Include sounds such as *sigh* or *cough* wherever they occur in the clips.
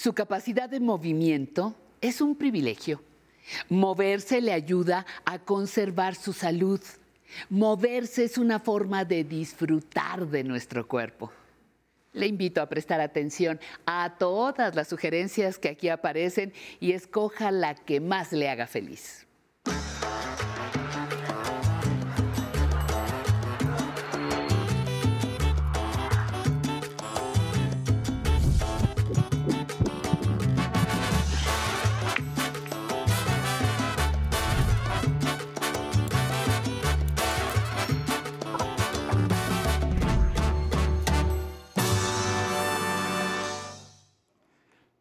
Su capacidad de movimiento es un privilegio. Moverse le ayuda a conservar su salud. Moverse es una forma de disfrutar de nuestro cuerpo. Le invito a prestar atención a todas las sugerencias que aquí aparecen y escoja la que más le haga feliz.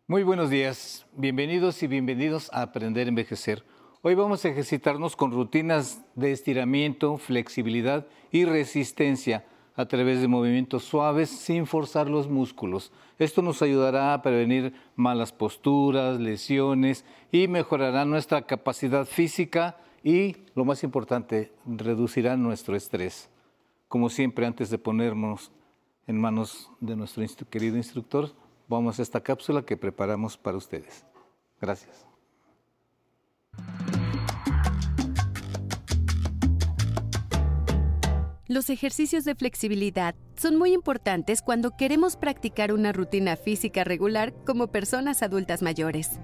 Muy buenos días, bienvenidos y bienvenidos a Aprender a Envejecer. Hoy vamos a ejercitarnos con rutinas de estiramiento, flexibilidad y resistencia a través de movimientos suaves sin forzar los músculos. Esto nos ayudará a prevenir malas posturas, lesiones y mejorará nuestra capacidad física y, lo más importante, reducirá nuestro estrés. Como siempre, antes de ponernos en manos de nuestro querido instructor, vamos a esta cápsula que preparamos para ustedes. Gracias. Los ejercicios de flexibilidad son muy importantes cuando queremos practicar una rutina física regular como personas adultas mayores.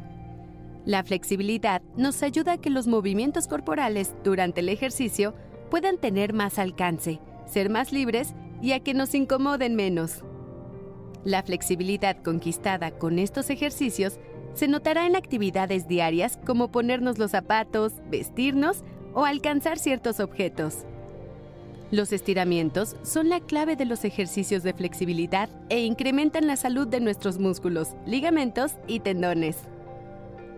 La flexibilidad nos ayuda a que los movimientos corporales durante el ejercicio puedan tener más alcance, ser más libres y a que nos incomoden menos. La flexibilidad conquistada con estos ejercicios se notará en actividades diarias como ponernos los zapatos, vestirnos o alcanzar ciertos objetos. Los estiramientos son la clave de los ejercicios de flexibilidad e incrementan la salud de nuestros músculos, ligamentos y tendones.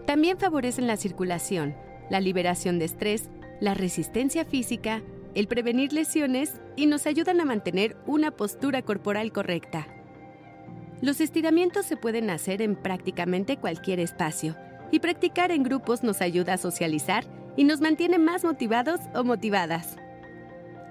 También favorecen la circulación, la liberación de estrés, la resistencia física, el prevenir lesiones y nos ayudan a mantener una postura corporal correcta. Los estiramientos se pueden hacer en prácticamente cualquier espacio y practicar en grupos nos ayuda a socializar y nos mantiene más motivados o motivadas.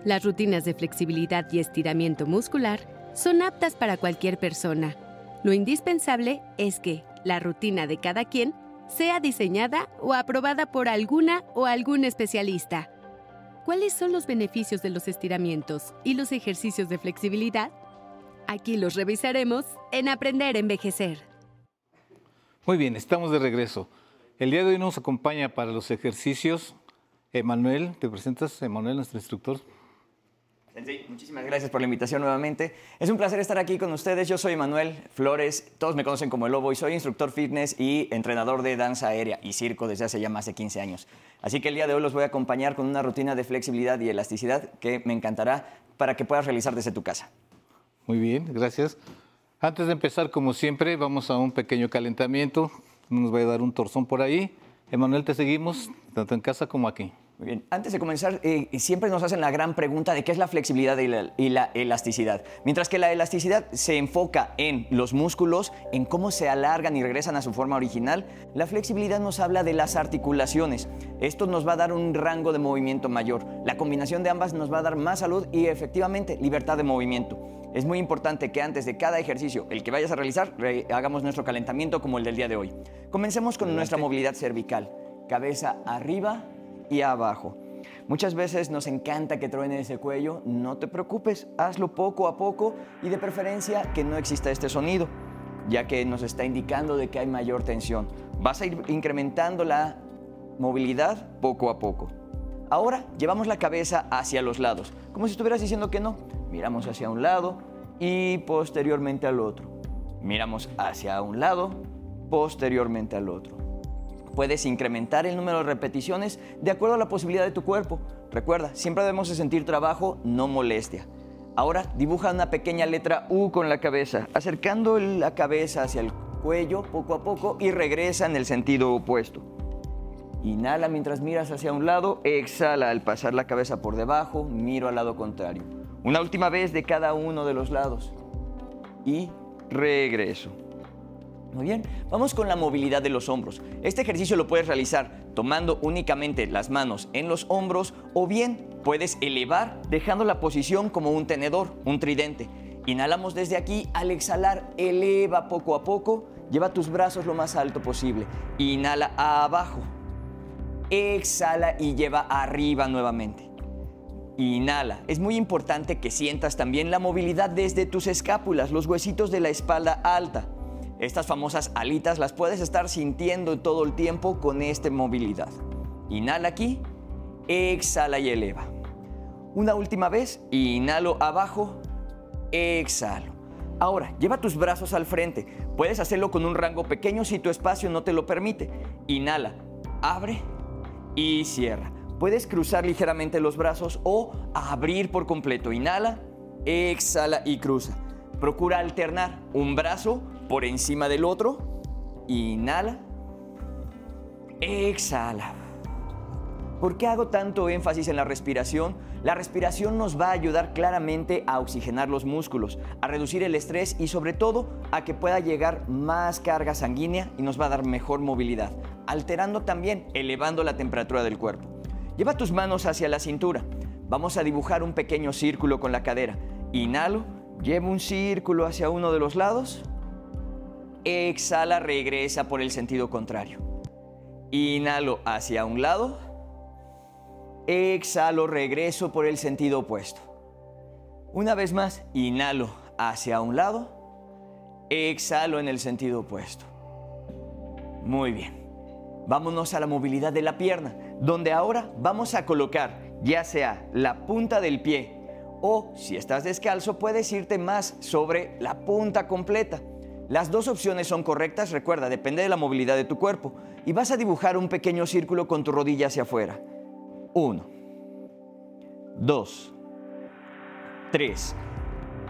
Las rutinas de flexibilidad y estiramiento muscular son aptas para cualquier persona. Lo indispensable es que la rutina de cada quien sea diseñada o aprobada por alguna o algún especialista. ¿Cuáles son los beneficios de los estiramientos y los ejercicios de flexibilidad? Aquí los revisaremos en Aprender a Envejecer. Muy bien, estamos de regreso. El día de hoy nos acompaña para los ejercicios Emanuel. ¿Te presentas, Emanuel, nuestro instructor? Sensei, muchísimas gracias por la invitación nuevamente. Es un placer estar aquí con ustedes. Yo soy Manuel Flores, todos me conocen como el Lobo y soy instructor fitness y entrenador de danza aérea y circo desde hace ya más de 15 años. Así que el día de hoy los voy a acompañar con una rutina de flexibilidad y elasticidad que me encantará para que puedas realizar desde tu casa. Muy bien, gracias. Antes de empezar, como siempre, vamos a un pequeño calentamiento. Nos va a dar un torzón por ahí. Emanuel, te seguimos, tanto en casa como aquí. Muy bien. Antes de comenzar, eh, siempre nos hacen la gran pregunta de qué es la flexibilidad y la, y la, elasticidad. Mientras que la elasticidad se enfoca en los músculos, en cómo se alargan y regresan a su forma original, la flexibilidad nos habla de las articulaciones. Esto nos va a dar un rango de movimiento mayor. La combinación de ambas nos va a dar más salud y efectivamente libertad de movimiento. Es muy importante que antes de cada ejercicio, el que vayas a realizar, hagamos nuestro calentamiento como el del día de hoy. Comencemos con nuestra movilidad cervical. Cabeza arriba, y abajo. Muchas veces nos encanta que truene ese cuello, no te preocupes, hazlo poco a poco y de preferencia que no exista este sonido, ya que nos está indicando de que hay mayor tensión. Vas a ir incrementando la movilidad poco a poco. Ahora llevamos la cabeza hacia los lados, como si estuvieras diciendo que no. Miramos hacia un lado y posteriormente al otro. Miramos hacia un lado, posteriormente al otro. Puedes incrementar el número de repeticiones de acuerdo a la posibilidad de tu cuerpo. Recuerda, siempre debemos de sentir trabajo, no molestia. Ahora dibuja una pequeña letra U con la cabeza, acercando la cabeza hacia el cuello poco a poco y regresa en el sentido opuesto. Inhala mientras miras hacia un lado, exhala al pasar la cabeza por debajo, miro al lado contrario. Una última vez de cada uno de los lados. Y regreso. Muy bien, vamos con la movilidad de los hombros. Este ejercicio lo puedes realizar tomando únicamente las manos en los hombros o bien puedes elevar dejando la posición como un tenedor, un tridente. Inhalamos desde aquí, al exhalar eleva poco a poco lleva tus brazos lo más alto posible. Inhala abajo. Exhala y lleva arriba nuevamente. Inhala. Es muy importante que sientas también la movilidad desde tus escápulas, los huesitos de la espalda alta. Estas famosas alitas las puedes estar sintiendo todo el tiempo con esta movilidad. Inhala aquí, exhala y eleva. Una última vez, inhalo abajo, exhalo. Ahora, lleva tus brazos al frente. Puedes hacerlo con un rango pequeño si tu espacio no te lo permite. Inhala, abre y cierra. Puedes cruzar ligeramente los brazos o abrir por completo. Inhala, exhala y cruza. Procura alternar un brazo por encima del otro. Inhala, exhala. ¿Por qué hago tanto énfasis en la respiración? La respiración nos va a ayudar claramente a oxigenar los músculos, a reducir el estrés y sobre todo a que pueda llegar más carga sanguínea y nos va a dar mejor movilidad, alterando también, elevando la temperatura del cuerpo. Lleva tus manos hacia la cintura. Vamos a dibujar un pequeño círculo con la cadera. Inhalo, llevo un círculo hacia uno de los lados. Exhala, regresa por el sentido contrario. Inhalo hacia un lado Exhalo, regreso por el sentido opuesto. Una vez más, inhalo hacia un lado, exhalo en el sentido opuesto. Muy bien. Vámonos a la movilidad de la pierna, donde ahora vamos a colocar ya sea la punta del pie o si estás descalzo puedes irte más sobre la punta completa. Las dos opciones son correctas, recuerda, depende de la movilidad de tu cuerpo. Y vas a dibujar un pequeño círculo con tu rodilla hacia afuera. 1, 2, 3.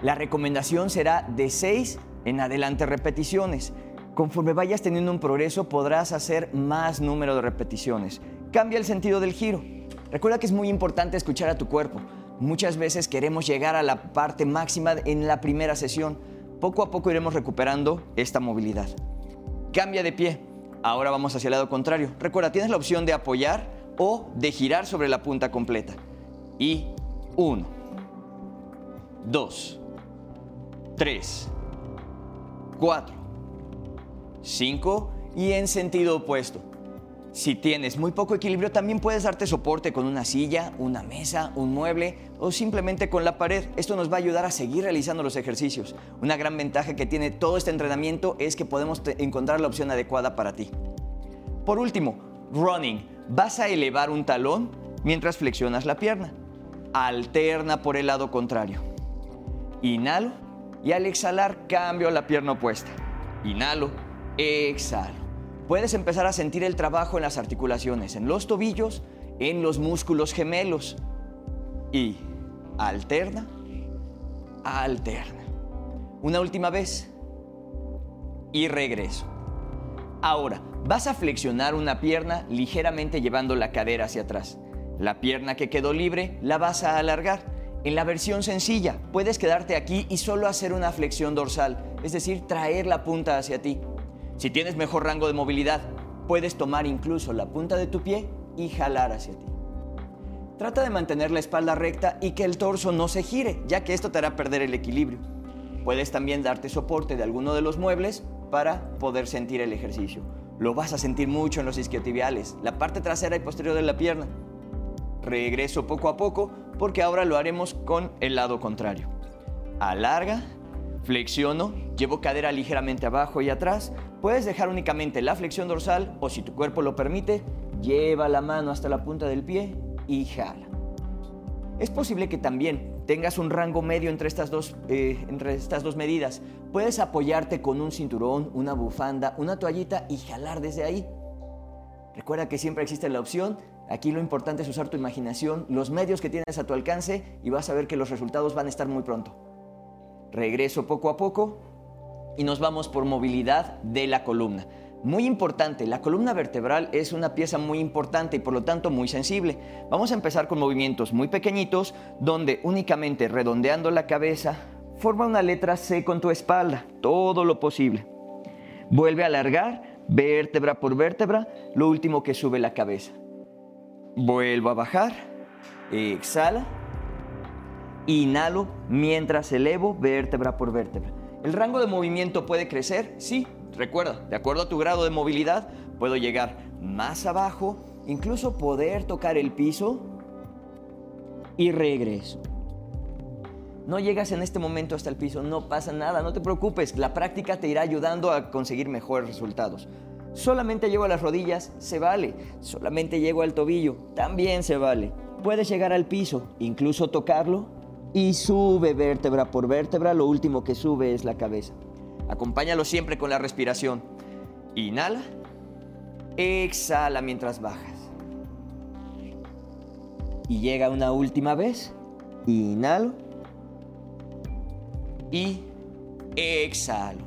La recomendación será de 6 en adelante repeticiones. Conforme vayas teniendo un progreso podrás hacer más número de repeticiones. Cambia el sentido del giro. Recuerda que es muy importante escuchar a tu cuerpo. Muchas veces queremos llegar a la parte máxima en la primera sesión. Poco a poco iremos recuperando esta movilidad. Cambia de pie. Ahora vamos hacia el lado contrario. Recuerda, tienes la opción de apoyar o de girar sobre la punta completa. Y 1, 2, 3, 4, 5 y en sentido opuesto. Si tienes muy poco equilibrio, también puedes darte soporte con una silla, una mesa, un mueble o simplemente con la pared. Esto nos va a ayudar a seguir realizando los ejercicios. Una gran ventaja que tiene todo este entrenamiento es que podemos encontrar la opción adecuada para ti. Por último, running vas a elevar un talón mientras flexionas la pierna. Alterna por el lado contrario. Inhalo y al exhalar cambio la pierna opuesta. Inhalo, exhalo. Puedes empezar a sentir el trabajo en las articulaciones, en los tobillos, en los músculos gemelos. Y alterna, alterna. Una última vez. Y regreso. Ahora, Vas a flexionar una pierna ligeramente llevando la cadera hacia atrás. La pierna que quedó libre la vas a alargar. En la versión sencilla, puedes quedarte aquí y solo hacer una flexión dorsal, es decir, traer la punta hacia ti. Si tienes mejor rango de movilidad, puedes tomar incluso la punta de tu pie y jalar hacia ti. Trata de mantener la espalda recta y que el torso no se gire, ya que esto te hará perder el equilibrio. Puedes también darte soporte de alguno de los muebles para poder sentir el ejercicio. Lo vas a sentir mucho en los isquiotibiales, la parte trasera y posterior de la pierna. Regreso poco a poco porque ahora lo haremos con el lado contrario. Alarga, flexiono, llevo cadera ligeramente abajo y atrás. Puedes dejar únicamente la flexión dorsal o si tu cuerpo lo permite, lleva la mano hasta la punta del pie y jala. Es posible que también tengas un rango medio entre estas dos, eh, entre estas dos medidas. Puedes apoyarte con un cinturón, una bufanda, una toallita y jalar desde ahí. Recuerda que siempre existe la opción. Aquí lo importante es usar tu imaginación, los medios que tienes a tu alcance y vas a ver que los resultados van a estar muy pronto. Regreso poco a poco y nos vamos por movilidad de la columna. Muy importante, la columna vertebral es una pieza muy importante y por lo tanto muy sensible. Vamos a empezar con movimientos muy pequeñitos donde únicamente redondeando la cabeza forma una letra C con tu espalda, todo lo posible. Vuelve a alargar vértebra por vértebra, lo último que sube la cabeza. Vuelvo a bajar, exhala, inhalo mientras elevo vértebra por vértebra. ¿El rango de movimiento puede crecer? Sí, Recuerda, de acuerdo a tu grado de movilidad, puedo llegar más abajo, incluso poder tocar el piso y regreso. No llegas en este momento hasta el piso, no pasa nada, no te preocupes, la práctica te irá ayudando a conseguir mejores resultados. Solamente llego a las rodillas, se vale. Solamente llego al tobillo, también se vale. Puedes llegar al piso, incluso tocarlo, y sube vértebra por vértebra, lo último que sube es la cabeza. Acompáñalo siempre con la respiración. Inhala, exhala mientras bajas. Y llega una última vez, inhalo y exhalo.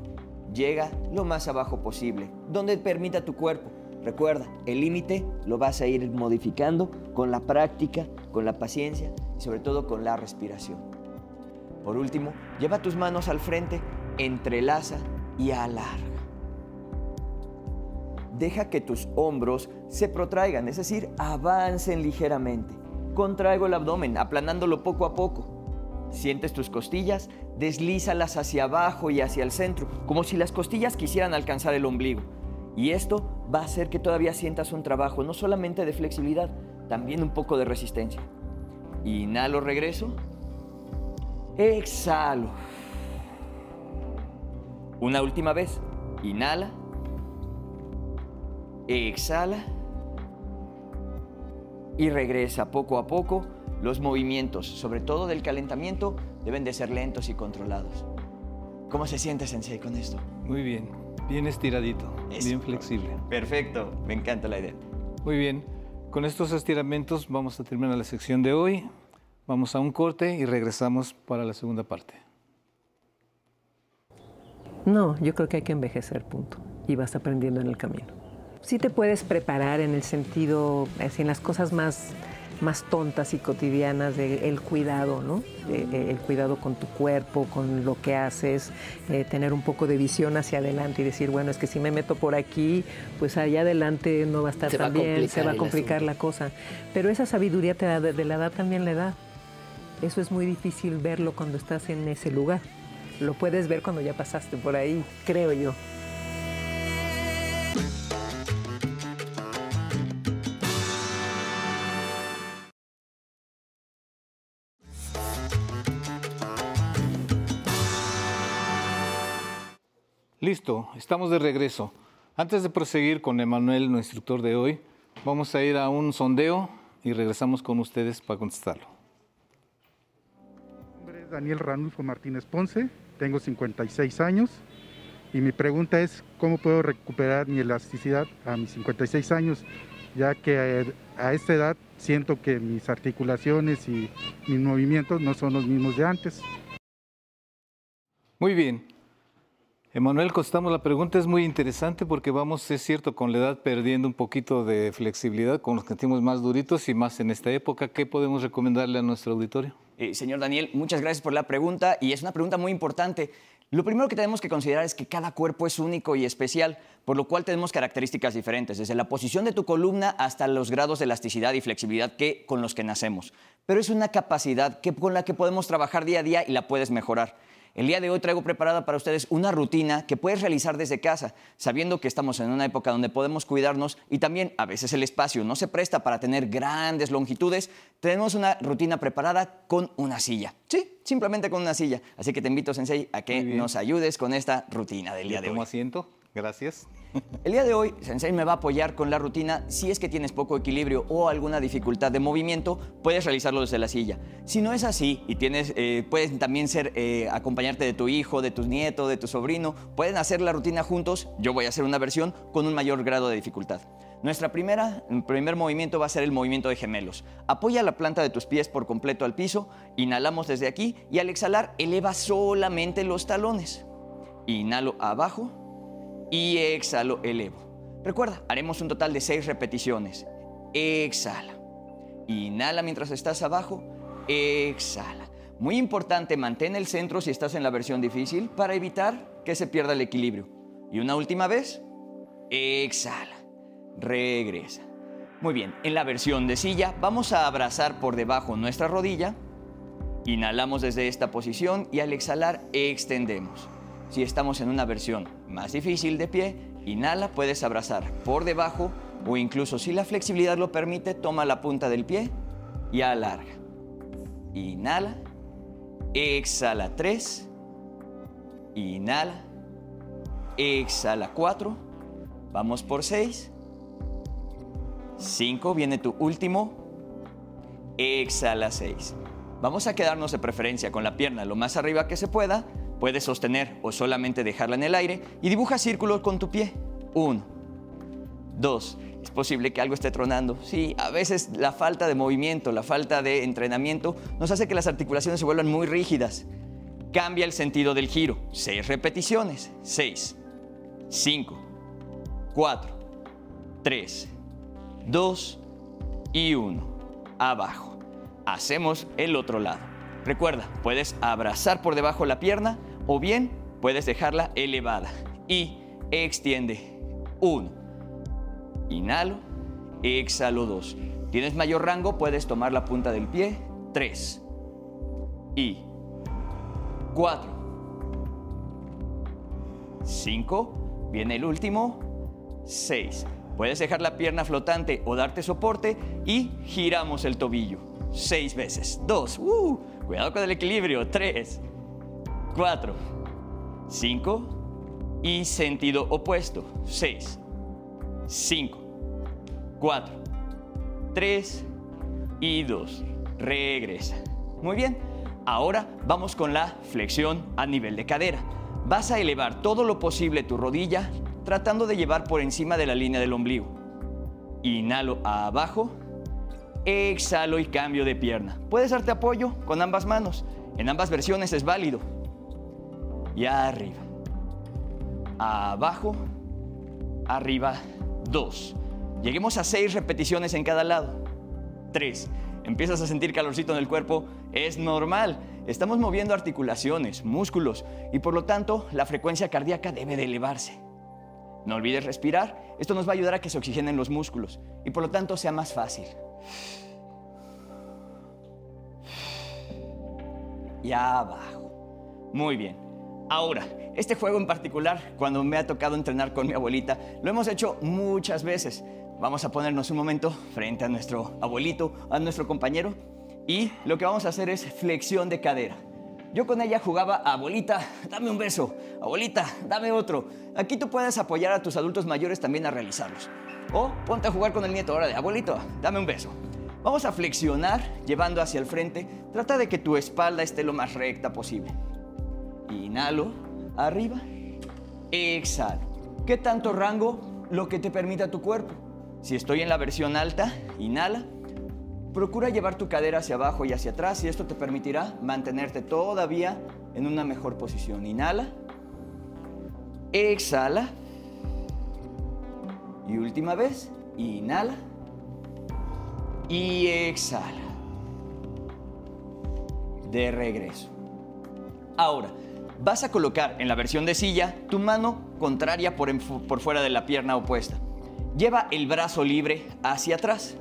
Llega lo más abajo posible, donde permita tu cuerpo. Recuerda, el límite lo vas a ir modificando con la práctica, con la paciencia y sobre todo con la respiración. Por último, lleva tus manos al frente, entrelaza y alarga. Deja que tus hombros se protraigan, es decir, avancen ligeramente. Contraigo el abdomen, aplanándolo poco a poco. Sientes tus costillas, deslízalas hacia abajo y hacia el centro, como si las costillas quisieran alcanzar el ombligo. Y esto va a hacer que todavía sientas un trabajo no solamente de flexibilidad, también un poco de resistencia. Inhalo, regreso. Exhalo. Una última vez. Inhala. Exhala. Y regresa poco a poco los movimientos, sobre todo del calentamiento, deben de ser lentos y controlados. ¿Cómo se siente, Sensei, con esto? Muy bien, bien estiradito, bien flexible. Perfecto, me encanta la idea. Muy bien, con estos estiramientos vamos a terminar la sección de hoy. Vamos a un corte y regresamos para la segunda parte. No, yo creo que hay que envejecer, punto. Y vas aprendiendo en el camino. Sí te puedes preparar en el sentido, así en las cosas más más tontas y cotidianas del cuidado, ¿no? el cuidado con tu cuerpo, con lo que haces, eh, tener un poco de visión hacia adelante y decir, bueno, es que si me meto por aquí, pues allá adelante no va a estar tan bien, se va a complicar la cosa. Pero esa sabiduría te da, de la edad también la edad. Eso es muy difícil verlo cuando estás en ese lugar. Lo puedes ver cuando ya pasaste por ahí, creo yo. Listo, estamos de regreso. Antes de proseguir con Emanuel, nuestro instructor de hoy, vamos a ir a un sondeo y regresamos con ustedes para contestarlo. Mi nombre es Daniel Ranulfo Martínez Ponce, tengo 56 años y mi pregunta es cómo puedo recuperar mi elasticidad a mis 56 años, ya que a esta edad siento que mis articulaciones y mis movimientos no son los mismos de antes. Muy bien, Emanuel Costamos, la pregunta es muy interesante porque vamos, es cierto, con la edad perdiendo un poquito de flexibilidad, con los sentimos más duritos y más en esta época. ¿Qué podemos recomendarle a nuestro auditorio? Eh, señor Daniel, muchas gracias por la pregunta y es una pregunta muy importante. Lo primero que tenemos que considerar es que cada cuerpo es único y especial, por lo cual tenemos características diferentes, desde la posición de tu columna hasta los grados de elasticidad y flexibilidad que, con los que nacemos. Pero es una capacidad que, con la que podemos trabajar día a día y la puedes mejorar. El día de hoy traigo preparada para ustedes una rutina que puedes realizar desde casa, sabiendo que estamos en una época donde podemos cuidarnos y también a veces el espacio no se presta para tener grandes longitudes. Tenemos una rutina preparada con una silla. Sí, simplemente con una silla. Así que te invito, Sensei, a que nos ayudes con esta rutina del día de hoy. asiento. Gracias. El día de hoy, Sensei me va a apoyar con la rutina. Si es que tienes poco equilibrio o alguna dificultad de movimiento, puedes realizarlo desde la silla. Si no es así y tienes, eh, puedes también ser eh, acompañarte de tu hijo, de tu nieto, de tu sobrino, pueden hacer la rutina juntos. Yo voy a hacer una versión con un mayor grado de dificultad. Nuestra primera, primer movimiento va a ser el movimiento de gemelos. Apoya la planta de tus pies por completo al piso, inhalamos desde aquí y al exhalar eleva solamente los talones. Inhalo abajo y exhalo, elevo. Recuerda, haremos un total de seis repeticiones. Exhala. Inhala mientras estás abajo. Exhala. Muy importante, mantén el centro si estás en la versión difícil para evitar que se pierda el equilibrio. Y una última vez. Exhala. Regresa. Muy bien, en la versión de silla vamos a abrazar por debajo nuestra rodilla. Inhalamos desde esta posición y al exhalar extendemos. Si estamos en una versión más difícil de pie, inhala, puedes abrazar por debajo o incluso si la flexibilidad lo permite, toma la punta del pie y alarga. Inhala, exhala 3, inhala, exhala 4, vamos por 6, 5, viene tu último, exhala 6. Vamos a quedarnos de preferencia con la pierna lo más arriba que se pueda. Puedes sostener o solamente dejarla en el aire y dibuja círculos con tu pie. Uno, dos. Es posible que algo esté tronando. Sí, a veces la falta de movimiento, la falta de entrenamiento nos hace que las articulaciones se vuelvan muy rígidas. Cambia el sentido del giro. Seis repeticiones. Seis, cinco, cuatro, tres, dos y uno. Abajo hacemos el otro lado. Recuerda, puedes abrazar por debajo la pierna o bien puedes dejarla elevada. Y extiende. Uno. Inhalo. Exhalo dos. ¿Tienes mayor rango? Puedes tomar la punta del pie. Tres. Y cuatro. Cinco. Viene el último. Seis. Puedes dejar la pierna flotante o darte soporte y giramos el tobillo seis veces. Dos, uh, cuidado con el equilibrio. Tres, cuatro, cinco y sentido opuesto. Seis, cinco, cuatro, tres y dos. Regresa. Muy bien. Ahora vamos con la flexión a nivel de cadera. Vas a elevar todo lo posible tu rodilla tratando de llevar por encima de la línea del ombligo. Inhalo abajo exhalo y cambio de pierna. Puedes darte apoyo con ambas manos. En ambas versiones es válido. Y arriba. Abajo. Arriba. Dos. Lleguemos a seis repeticiones en cada lado. Tres. Empiezas a sentir calorcito en el cuerpo. Es normal. Estamos moviendo articulaciones, músculos y por lo tanto la frecuencia cardíaca debe de elevarse. No olvides respirar. Esto nos va a ayudar a que se oxigenen los músculos y por lo tanto sea más fácil. Y abajo. Muy bien. Ahora, este juego en particular, cuando me ha tocado entrenar con mi abuelita, lo hemos hecho muchas veces. Vamos a ponernos un momento frente a nuestro abuelito, a nuestro compañero, y lo que vamos a hacer es flexión de cadera. Yo con ella jugaba, abuelita, dame un beso, abuelita, dame otro. Aquí tú puedes apoyar a tus adultos mayores también a realizarlos. O ponte a jugar con el nieto ahora de abuelito, dame un beso. Vamos a flexionar llevando hacia el frente. Trata de que tu espalda esté lo más recta posible. Inhalo, arriba. Exhalo. ¿Qué tanto rango? Lo que te permita tu cuerpo. Si estoy en la versión alta, inhala. Procura llevar tu cadera hacia abajo y hacia atrás y esto te permitirá mantenerte todavía en una mejor posición. Inhala. Exhala. Y última vez, inhala y exhala. De regreso. Ahora, vas a colocar en la versión de silla tu mano contraria por, por, fuera de la pierna opuesta. Lleva el brazo libre hacia atrás.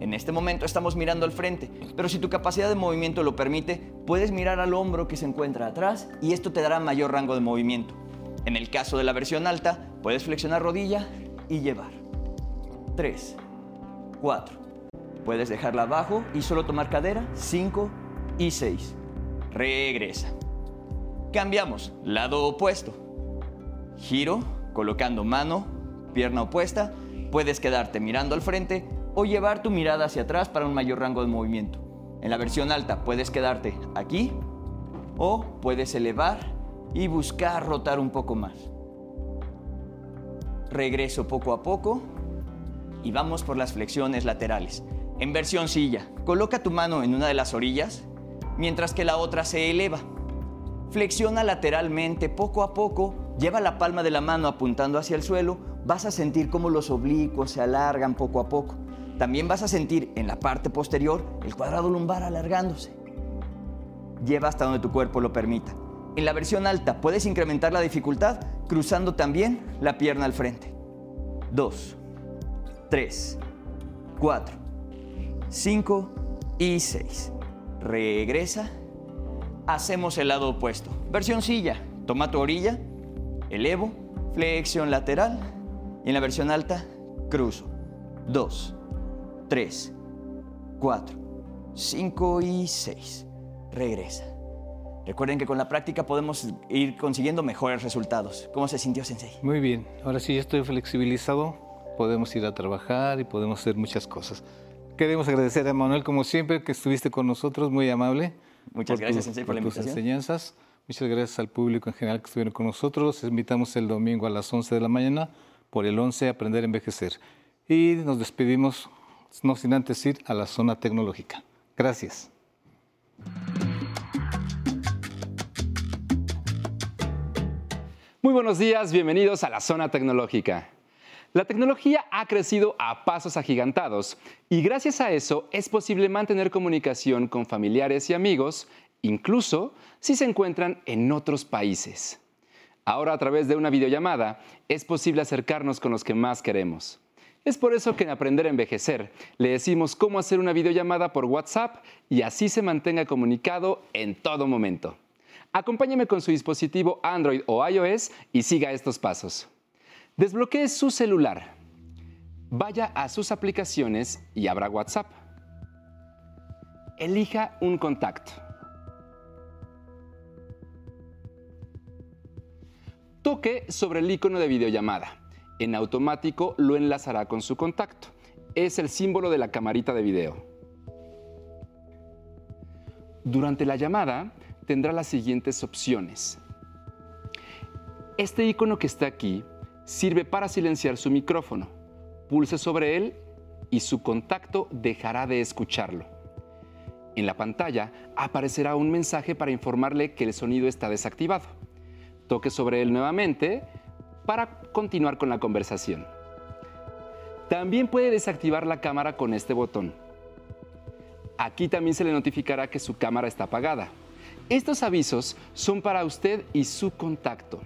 En este momento estamos mirando al frente, pero si tu capacidad de movimiento lo permite, puedes mirar al hombro que se encuentra atrás y esto te dará mayor rango de movimiento. En el caso de la versión alta, puedes flexionar rodilla y llevar. 3, 4, Puedes dejarla abajo y solo tomar cadera. 5 y 6. Regresa. Cambiamos. Lado opuesto. Giro, colocando mano, pierna opuesta. Puedes quedarte mirando al frente o llevar tu mirada hacia atrás para un mayor rango de movimiento. En la versión alta puedes quedarte aquí o puedes elevar y buscar rotar un poco más. Regreso poco a poco y vamos por las flexiones laterales. En versión silla, coloca tu mano en una de las orillas mientras que la otra se eleva. Flexiona lateralmente poco a poco, lleva la palma de la mano apuntando hacia el suelo, vas a sentir cómo los oblicuos se alargan poco a poco. También vas a sentir en la parte posterior el cuadrado lumbar alargándose. Lleva hasta donde tu cuerpo lo permita. En la versión alta puedes incrementar la dificultad cruzando también la pierna al frente. 2, 3, 4, 5 y 6. Regresa. Hacemos el lado opuesto. Versión silla. Toma tu orilla, elevo, flexión lateral y en la versión alta, cruzo. 2, 3, 4, 5 y 6. Regresa. Recuerden que con la práctica podemos ir consiguiendo mejores resultados. ¿Cómo se sintió, Sensei? Muy bien. Ahora sí estoy flexibilizado. Podemos ir a trabajar y podemos hacer muchas cosas. Queremos agradecer a Manuel, como siempre, que estuviste con nosotros, muy amable. Muchas gracias, Sensei, por, por la tus invitación. enseñanzas. Muchas gracias al público en general que estuvieron con nosotros. Les invitamos el domingo a las 11 de la mañana por el 11 Aprender a Envejecer. Y nos despedimos, no sin antes ir a la zona tecnológica. Gracias. Muy buenos días, bienvenidos a la zona tecnológica. La tecnología ha crecido a pasos agigantados y gracias a eso es posible mantener comunicación con familiares y amigos, incluso si se encuentran en otros países. Ahora a través de una videollamada es posible acercarnos con los que más queremos. Es por eso que en Aprender a Envejecer le decimos cómo hacer una videollamada por WhatsApp y así se mantenga comunicado en todo momento. Acompáñeme con su dispositivo Android o iOS y siga estos pasos. Desbloquee su celular. Vaya a sus aplicaciones y abra WhatsApp. Elija un contacto. Toque sobre el icono de videollamada. En automático lo enlazará con su contacto. Es el símbolo de la camarita de video. Durante la llamada tendrá las siguientes opciones. Este icono que está aquí sirve para silenciar su micrófono. Pulse sobre él y su contacto dejará de escucharlo. En la pantalla aparecerá un mensaje para informarle que el sonido está desactivado. Toque sobre él nuevamente para continuar con la conversación. También puede desactivar la cámara con este botón. Aquí también se le notificará que su cámara está apagada. Estos avisos son para usted y su contacto.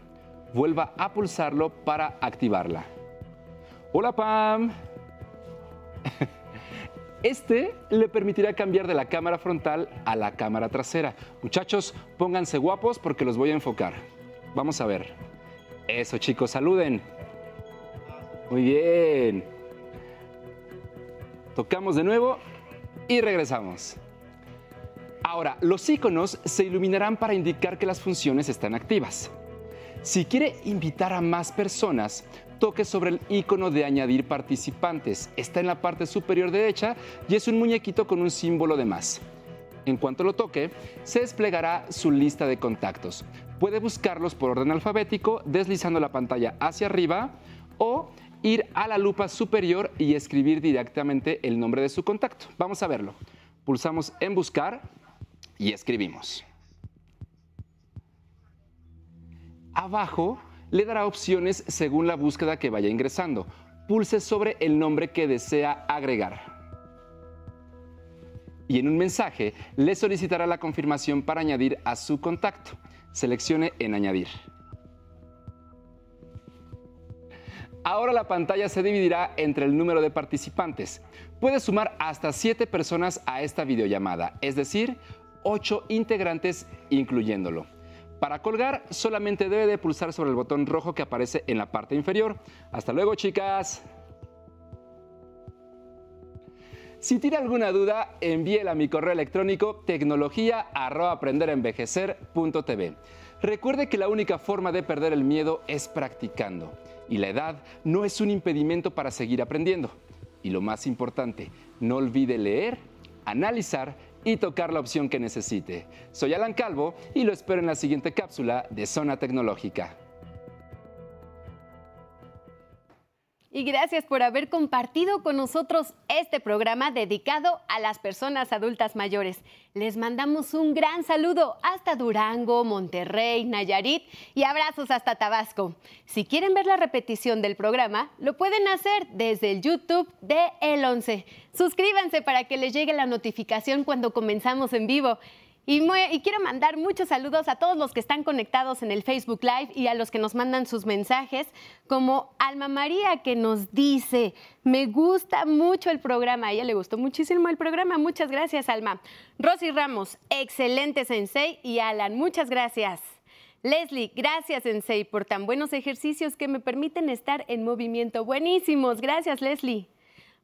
Vuelva a pulsarlo para activarla. Hola Pam. *laughs* Este le permitirá cambiar de la cámara frontal a la cámara trasera. Muchachos, pónganse guapos porque los voy a enfocar. Vamos a ver. Eso chicos, saluden. Muy bien. Tocamos de nuevo y regresamos. Ahora, los iconos se iluminarán para indicar que las funciones están activas. Si quiere invitar a más personas, toque sobre el icono de añadir participantes. Está en la parte superior derecha y es un muñequito con un símbolo de más. En cuanto lo toque, se desplegará su lista de contactos. Puede buscarlos por orden alfabético deslizando la pantalla hacia arriba o ir a la lupa superior y escribir directamente el nombre de su contacto. Vamos a verlo. Pulsamos en buscar y escribimos. Abajo le dará opciones según la búsqueda que vaya ingresando. Pulse sobre el nombre que desea agregar. Y en un mensaje le solicitará la confirmación para añadir a su contacto. Seleccione en añadir. Ahora la pantalla se dividirá entre el número de participantes. Puede sumar hasta 7 personas a esta videollamada, es decir, 8 integrantes incluyéndolo. Para colgar solamente debe de pulsar sobre el botón rojo que aparece en la parte inferior. Hasta luego chicas. Si tiene alguna duda, envíela a mi correo electrónico tecnología@aprenderenvejecer.tv. Recuerde que la única forma de perder el miedo es practicando y la edad no es un impedimento para seguir aprendiendo. Y lo más importante, no olvide leer, analizar y tocar la opción que necesite. Soy Alan Calvo y lo espero en la siguiente cápsula de Zona Tecnológica. Y gracias por haber compartido con nosotros este programa dedicado a las personas adultas mayores. Les mandamos un gran saludo hasta Durango, Monterrey, Nayarit y abrazos hasta Tabasco. Si quieren ver la repetición del programa, lo pueden hacer desde el YouTube de El 11. Suscríbanse para que les llegue la notificación cuando comenzamos en vivo. Y, quiero mandar muchos saludos a todos los que están conectados en el Facebook Live y a los que nos mandan sus mensajes, como Alma María que nos dice, me gusta mucho el programa, a ella le gustó muchísimo el programa, muchas gracias Alma. Rosy Ramos, excelente sensei y Alan, muchas gracias. Leslie, gracias Sensei por tan buenos ejercicios que me permiten estar en movimiento. Buenísimos, gracias Leslie.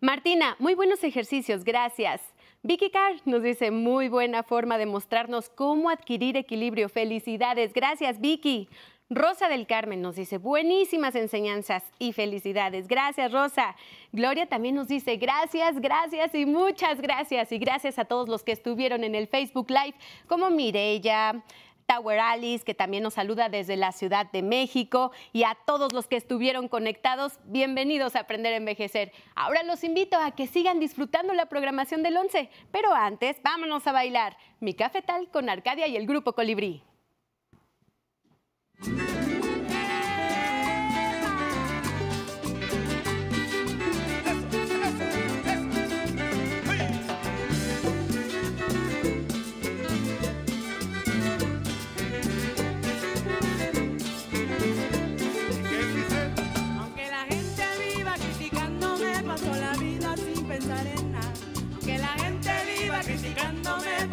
Martina, muy buenos ejercicios, gracias. Vicky Carr nos dice, muy buena forma de mostrarnos cómo adquirir equilibrio. Felicidades, gracias Vicky. Rosa del Carmen nos dice, buenísimas enseñanzas y felicidades. Gracias, Rosa. Gloria también nos dice, gracias, gracias y muchas gracias. Y gracias a todos los que estuvieron en el Facebook Live, como Mireya, Tower Alice, que también nos saluda desde la Ciudad de México, y a todos los que estuvieron conectados, bienvenidos a Aprender a Envejecer. Ahora los invito a que sigan disfrutando la programación del 11, pero antes vámonos a bailar Mi Cafetal con Arcadia y el Grupo Colibrí.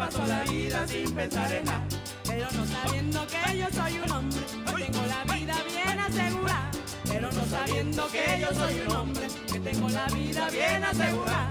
Paso la vida sin pensar en nada. Pero no sabiendo que yo soy un hombre, que tengo la vida bien asegurada. Pero no sabiendo que yo soy un hombre, que tengo la vida bien asegurada.